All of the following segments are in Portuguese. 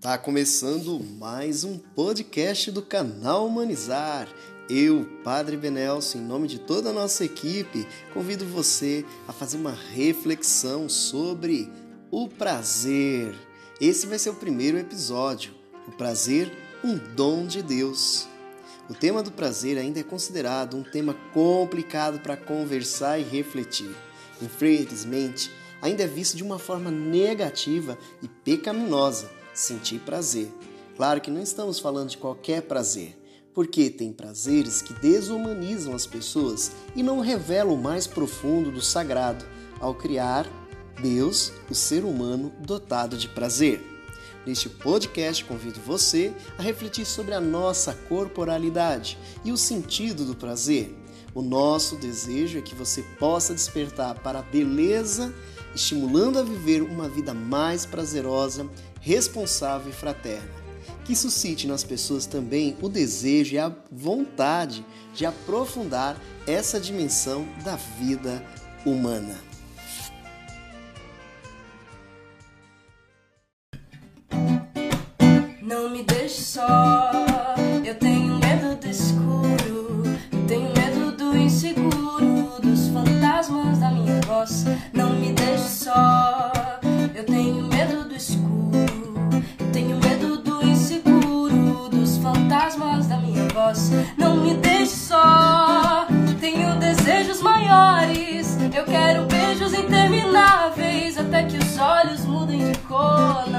Tá começando mais um podcast do canal Humanizar. Eu, Padre Benelson, em nome de toda a nossa equipe, convido você a fazer uma reflexão sobre o prazer. Esse vai ser o primeiro episódio. O prazer, um dom de Deus. O tema do prazer ainda é considerado um tema complicado para conversar e refletir. Infelizmente, ainda é visto de uma forma negativa e pecaminosa sentir prazer. Claro que não estamos falando de qualquer prazer, porque tem prazeres que desumanizam as pessoas e não revelam o mais profundo do sagrado ao criar Deus, o ser humano dotado de prazer. Neste podcast, convido você a refletir sobre a nossa corporalidade e o sentido do prazer. O nosso desejo é que você possa despertar para a beleza, estimulando a viver uma vida mais prazerosa responsável e fraterna, que suscite nas pessoas também o desejo e a vontade de aprofundar essa dimensão da vida humana. Não me deixe só, eu tenho medo do escuro, voz. Não me deixe só, eu tenho medo do escuro, eu tenho medo do inseguro, dos fantasmas da minha voz. Não me deixe só, tenho desejos maiores, eu quero beijos intermináveis até que os olhos mudem de cor.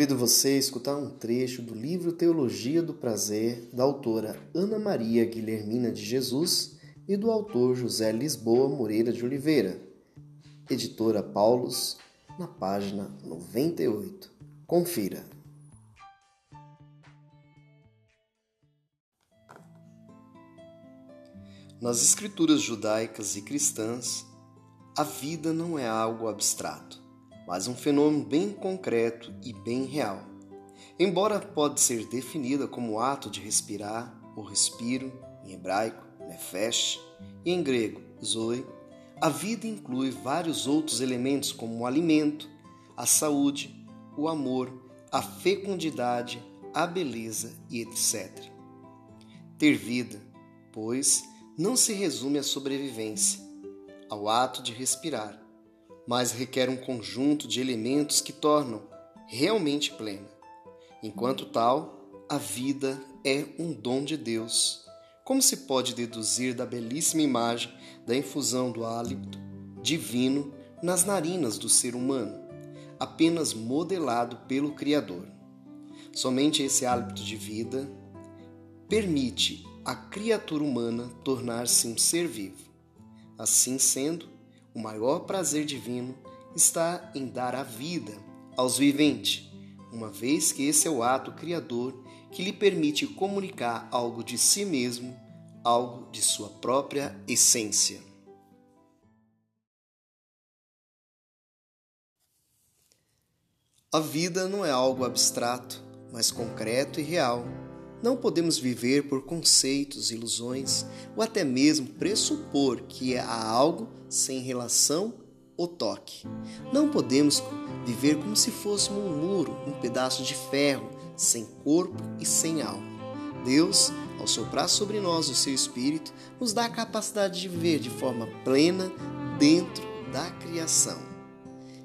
Convido você a escutar um trecho do livro Teologia do Prazer, da autora Ana Maria Guilhermina de Jesus e do autor José Lisboa Moreira de Oliveira, editora Paulus, na página 98. Confira. Nas escrituras judaicas e cristãs, a vida não é algo abstrato, mas um fenômeno bem concreto e bem real. Embora pode ser definida como ato de respirar, ou respiro, em hebraico, nefesh, e em grego, zoe, a vida inclui vários outros elementos como o alimento, a saúde, o amor, a fecundidade, a beleza e etc. Ter vida, pois, não se resume à sobrevivência, ao ato de respirar, mas requer um conjunto de elementos que tornam realmente plena. Enquanto tal, a vida é um dom de Deus. Como se pode deduzir da belíssima imagem da infusão do hálito divino nas narinas do ser humano, apenas modelado pelo Criador. Somente esse hálito de vida permite a criatura humana tornar-se um ser vivo. Assim sendo, o maior prazer divino está em dar a vida aos viventes, uma vez que esse é o ato criador que lhe permite comunicar algo de si mesmo, algo de sua própria essência. A vida não é algo abstrato, mas concreto e real. Não podemos viver por conceitos, ilusões ou até mesmo pressupor que há algo sem relação ou toque. Não podemos viver como se fôssemos um muro, um pedaço de ferro, sem corpo e sem alma. Deus, ao soprar sobre nós o seu Espírito, nos dá a capacidade de viver de forma plena dentro da criação.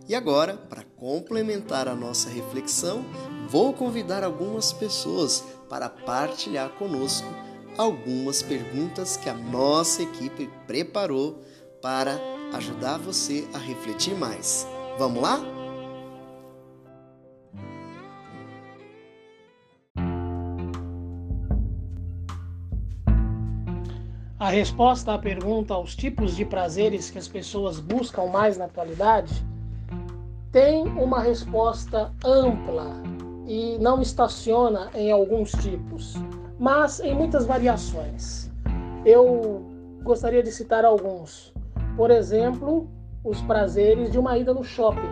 E agora, para complementar a nossa reflexão, vou convidar algumas pessoas para partilhar conosco algumas perguntas que a nossa equipe preparou para ajudar você a refletir mais. Vamos lá? A resposta à pergunta aos tipos de prazeres que as pessoas buscam mais na atualidade tem uma resposta ampla e não estaciona em alguns tipos, mas em muitas variações. Eu gostaria de citar alguns. Por exemplo, os prazeres de uma ida no shopping,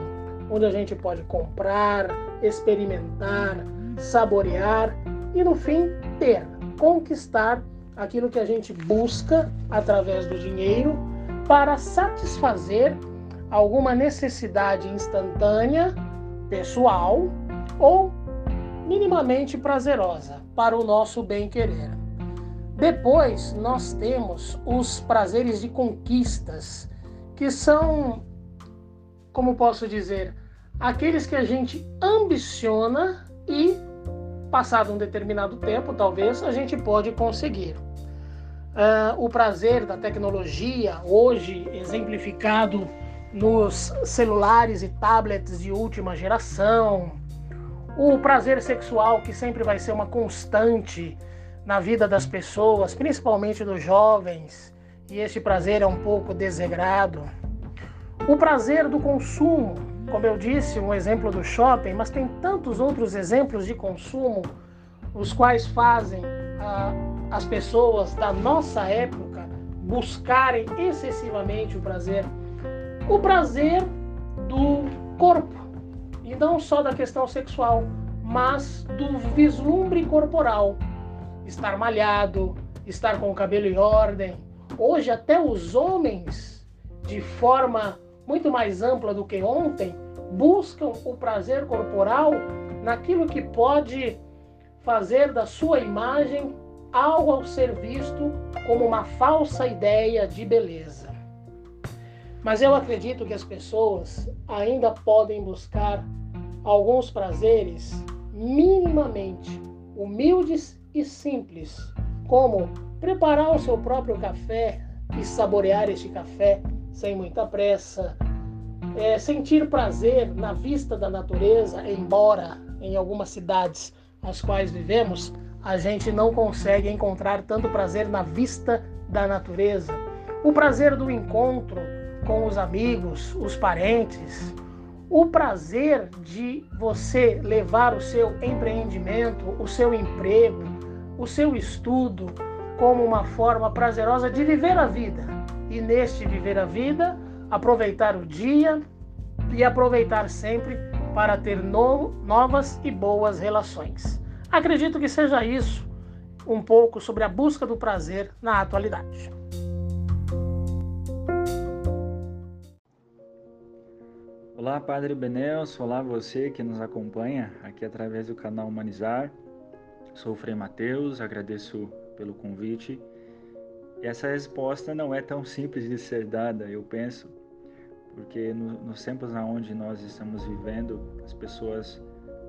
onde a gente pode comprar, experimentar, saborear e no fim ter, conquistar aquilo que a gente busca através do dinheiro para satisfazer alguma necessidade instantânea, pessoal ou minimamente prazerosa para o nosso bem-querer. Depois, nós temos os prazeres de conquistas, que são, como posso dizer, aqueles que a gente ambiciona e, passado um determinado tempo, talvez, a gente pode conseguir. Uh, o prazer da tecnologia, hoje exemplificado nos celulares e tablets de última geração, o prazer sexual, que sempre vai ser uma constante na vida das pessoas, principalmente dos jovens, e este prazer é um pouco desregrado. O prazer do consumo, como eu disse, um exemplo do shopping, mas tem tantos outros exemplos de consumo, os quais fazem ah, as pessoas da nossa época buscarem excessivamente o prazer. O prazer do corpo, e não só da questão sexual, mas do vislumbre corporal. Estar malhado, estar com o cabelo em ordem. Hoje, até os homens, de forma muito mais ampla do que ontem, buscam o prazer corporal naquilo que pode fazer da sua imagem algo ao ser visto como uma falsa ideia de beleza. Mas eu acredito que as pessoas ainda podem buscar alguns prazeres minimamente humildes e simples, como preparar o seu próprio café e saborear este café sem muita pressa, é, sentir prazer na vista da natureza, embora em algumas cidades as quais vivemos a gente não consegue encontrar tanto prazer na vista da natureza. O prazer do encontro com os amigos, os parentes, o prazer de você levar o seu empreendimento, o seu emprego, o seu estudo como uma forma prazerosa de viver a vida. E neste viver a vida, aproveitar o dia e aproveitar sempre para ter no, novas e boas relações. Acredito que seja isso um pouco sobre a busca do prazer na atualidade. Olá, Padre Benelson, olá você que nos acompanha aqui através do canal Humanizar. Sou o Frei Mateus, agradeço pelo convite. Essa resposta não é tão simples de ser dada, eu penso, porque no, nos tempos onde nós estamos vivendo, as pessoas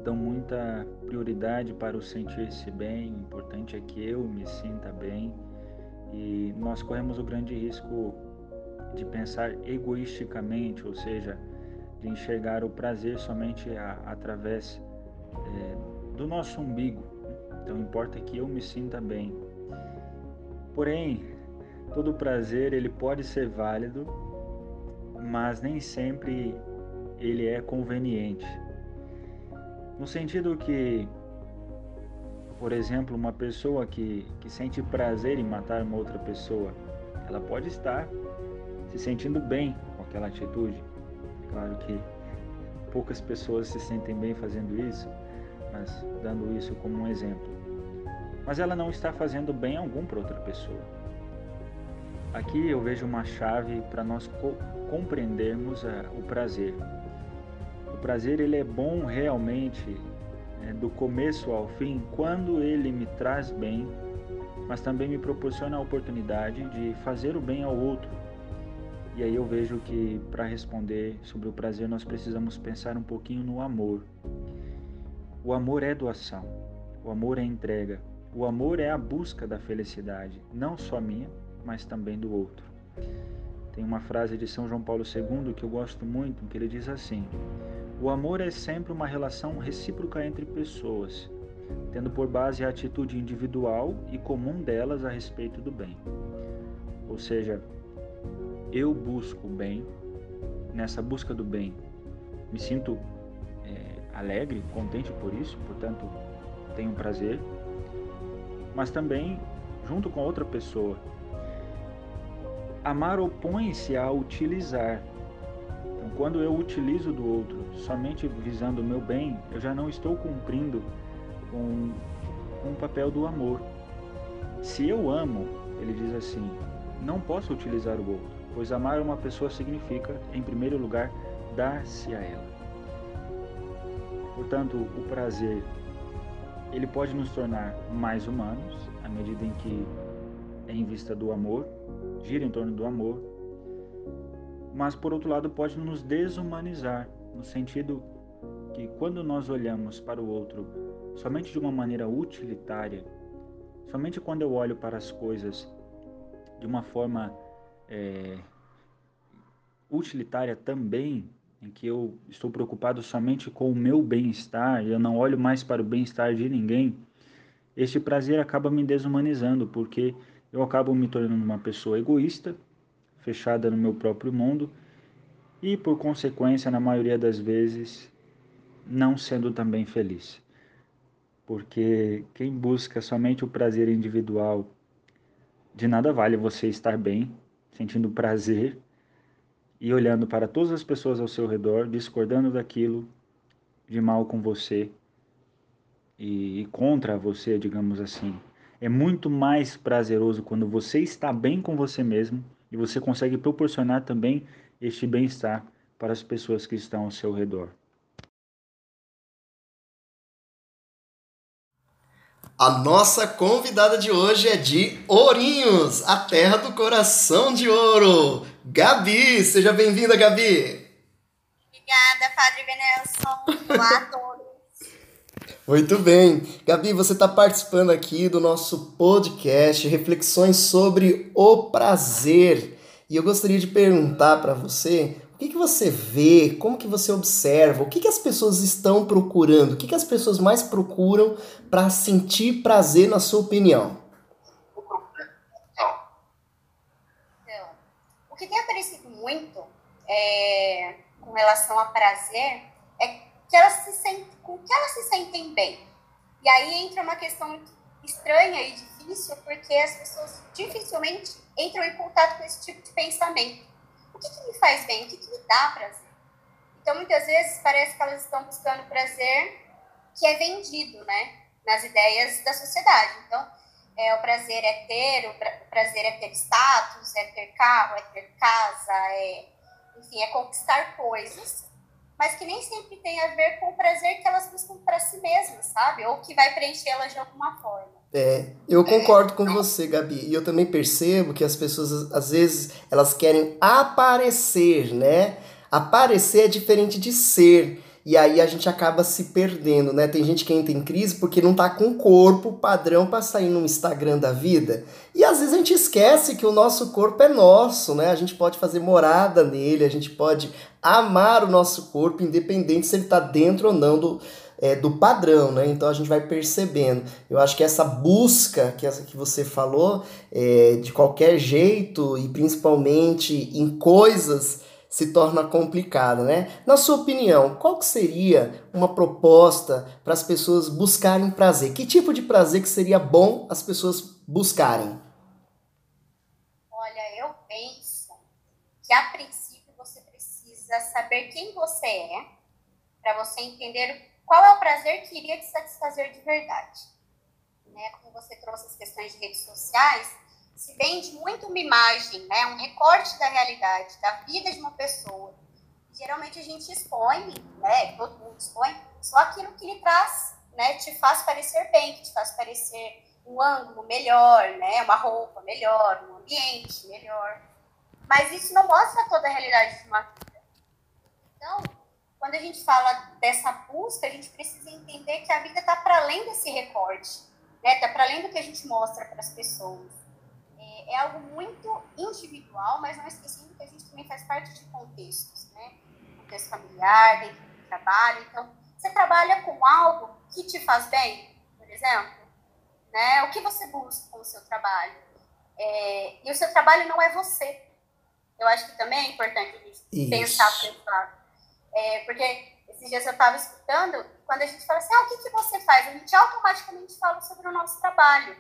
dão muita prioridade para o sentir-se bem, o importante é que eu me sinta bem, e nós corremos o grande risco de pensar egoisticamente, ou seja, de enxergar o prazer somente a, através é, do nosso umbigo. Então importa que eu me sinta bem. Porém, todo prazer ele pode ser válido, mas nem sempre ele é conveniente. No sentido que, por exemplo, uma pessoa que, que sente prazer em matar uma outra pessoa, ela pode estar se sentindo bem com aquela atitude, Claro que poucas pessoas se sentem bem fazendo isso, dando isso como um exemplo. mas ela não está fazendo bem algum para outra pessoa. Aqui eu vejo uma chave para nós co compreendermos uh, o prazer. O prazer ele é bom realmente é, do começo ao fim quando ele me traz bem, mas também me proporciona a oportunidade de fazer o bem ao outro. E aí eu vejo que para responder sobre o prazer nós precisamos pensar um pouquinho no amor. O amor é doação, o amor é entrega, o amor é a busca da felicidade, não só minha, mas também do outro. Tem uma frase de São João Paulo II que eu gosto muito, que ele diz assim: O amor é sempre uma relação recíproca entre pessoas, tendo por base a atitude individual e comum delas a respeito do bem. Ou seja, eu busco o bem, nessa busca do bem, me sinto alegre, contente por isso, portanto, tenho prazer, mas também junto com outra pessoa. Amar opõe-se a utilizar. Então, quando eu utilizo do outro somente visando o meu bem, eu já não estou cumprindo com, com o papel do amor. Se eu amo, ele diz assim, não posso utilizar o outro, pois amar uma pessoa significa, em primeiro lugar, dar-se a ela. Portanto, o prazer ele pode nos tornar mais humanos à medida em que é em vista do amor, gira em torno do amor, mas por outro lado pode nos desumanizar no sentido que quando nós olhamos para o outro somente de uma maneira utilitária, somente quando eu olho para as coisas de uma forma é, utilitária também, em que eu estou preocupado somente com o meu bem-estar e eu não olho mais para o bem-estar de ninguém, este prazer acaba me desumanizando, porque eu acabo me tornando uma pessoa egoísta, fechada no meu próprio mundo e, por consequência, na maioria das vezes, não sendo também feliz. Porque quem busca somente o prazer individual, de nada vale você estar bem, sentindo prazer e olhando para todas as pessoas ao seu redor, discordando daquilo de mal com você e, e contra você, digamos assim. É muito mais prazeroso quando você está bem com você mesmo e você consegue proporcionar também este bem-estar para as pessoas que estão ao seu redor. A nossa convidada de hoje é de Ourinhos, a terra do coração de ouro. Gabi, seja bem-vinda, Gabi. Obrigada, Padre Benelson. Olá a todos. Muito bem. Gabi, você está participando aqui do nosso podcast Reflexões sobre o Prazer. E eu gostaria de perguntar para você o que, que você vê, como que você observa, o que, que as pessoas estão procurando, o que, que as pessoas mais procuram para sentir prazer, na sua opinião? Então, o que tem aparecido muito é, com relação a prazer é que elas se sentem, com que elas se sentem bem. E aí entra uma questão muito estranha e difícil, porque as pessoas dificilmente entram em contato com esse tipo de pensamento o que, que me faz bem, o que, que me dá prazer. Então, muitas vezes, parece que elas estão buscando prazer que é vendido, né? Nas ideias da sociedade. Então, é, o prazer é ter, o, pra, o prazer é ter status, é ter carro, é ter casa, é, enfim, é conquistar coisas, mas que nem sempre tem a ver com o prazer que elas buscam para si mesmas, sabe? Ou que vai preenchê-las de alguma forma. É, eu concordo com você, Gabi. E eu também percebo que as pessoas, às vezes, elas querem aparecer, né? Aparecer é diferente de ser. E aí a gente acaba se perdendo, né? Tem gente que entra em crise porque não tá com corpo padrão para sair no Instagram da vida. E às vezes a gente esquece que o nosso corpo é nosso, né? A gente pode fazer morada nele, a gente pode amar o nosso corpo, independente se ele tá dentro ou não do, é, do padrão, né? Então a gente vai percebendo. Eu acho que essa busca que, essa que você falou, é, de qualquer jeito e principalmente em coisas, se torna complicada, né? Na sua opinião, qual que seria uma proposta para as pessoas buscarem prazer? Que tipo de prazer que seria bom as pessoas buscarem? Olha, eu penso que a princípio você precisa saber quem você é para você entender qual é o prazer que iria te satisfazer de verdade? né, como você trouxe as questões de redes sociais, se vende muito uma imagem, né, um recorte da realidade, da vida de uma pessoa. Geralmente a gente expõe, né, todo mundo expõe, só aquilo que lhe traz, né, te faz parecer bem, que te faz parecer um ângulo melhor, né, uma roupa melhor, um ambiente melhor. Mas isso não mostra toda a realidade de uma vida. Então, quando a gente fala dessa busca, a gente precisa entender que a vida está para além desse recorte, né? Está para além do que a gente mostra para as pessoas. É, algo muito individual, mas não esquecendo que a gente também faz parte de contextos, né? Contexto familiar, dentro do trabalho. Então, você trabalha com algo que te faz bem, por exemplo, né? O que você busca com o seu trabalho? É, e o seu trabalho não é você. Eu acho que também é importante a gente Isso. pensar por esse lado. É, porque esses dias eu estava escutando, quando a gente fala assim, ah, o que, que você faz? A gente automaticamente fala sobre o nosso trabalho.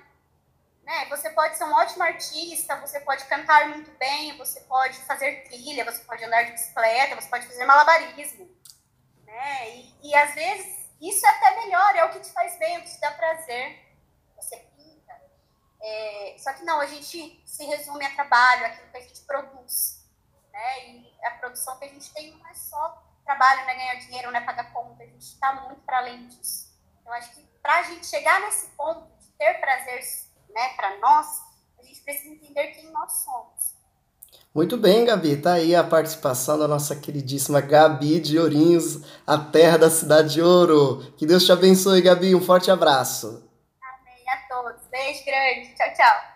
Né? Você pode ser um ótimo artista, você pode cantar muito bem, você pode fazer trilha, você pode andar de bicicleta, você pode fazer malabarismo. Né? E, e às vezes isso é até melhor, é o que te faz bem, é o que te dá prazer. Você pinta. É, só que não, a gente se resume a trabalho, aquilo que a gente produz. Né? E a produção que a gente tem não é só trabalho, não é ganhar dinheiro, não é pagar conta, a gente está muito para além disso. Eu acho que para a gente chegar nesse ponto de ter prazer né, para nós, a gente precisa entender quem nós somos. Muito bem, Gabi. Tá aí a participação da nossa queridíssima Gabi de Ourinhos, a terra da cidade de Ouro. Que Deus te abençoe, Gabi. Um forte abraço. Amém a todos. Beijo grande. Tchau, tchau.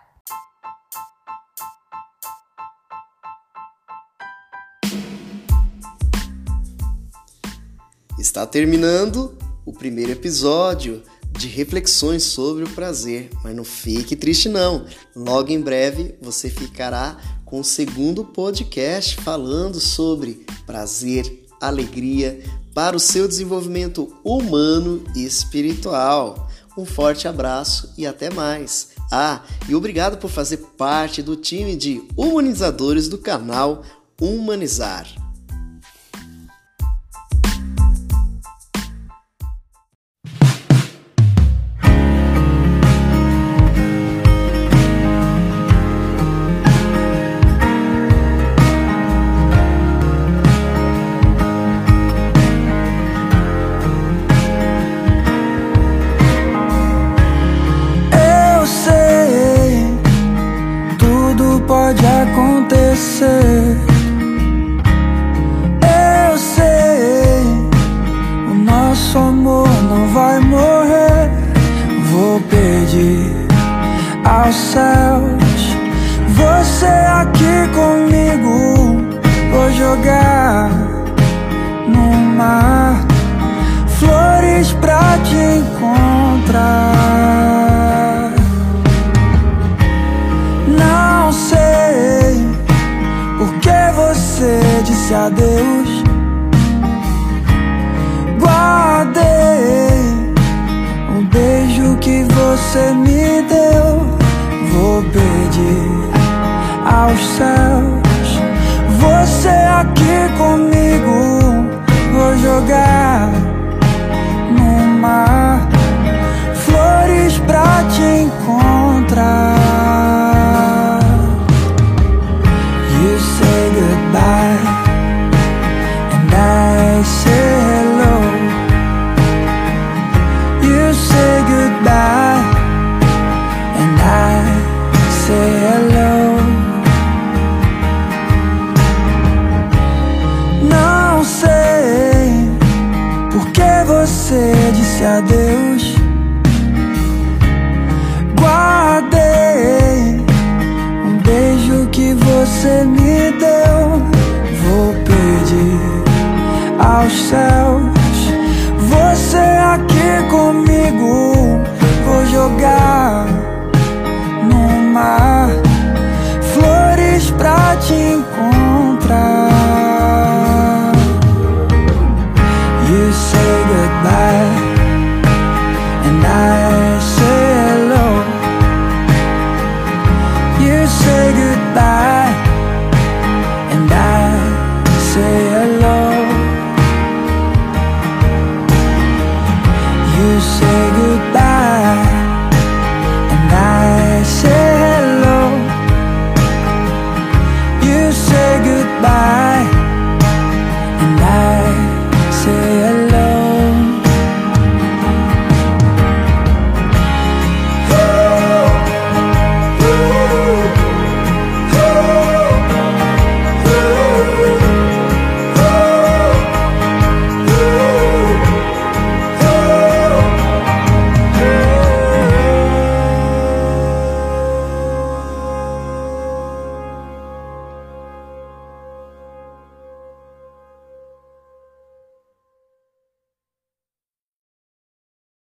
Está terminando o primeiro episódio de reflexões sobre o prazer, mas não fique triste não. Logo em breve você ficará com o segundo podcast falando sobre prazer, alegria para o seu desenvolvimento humano e espiritual. Um forte abraço e até mais. Ah, e obrigado por fazer parte do time de humanizadores do canal Humanizar. a Deus. Guardei o beijo que você me deu. Vou pedir aos céus, você aqui comigo.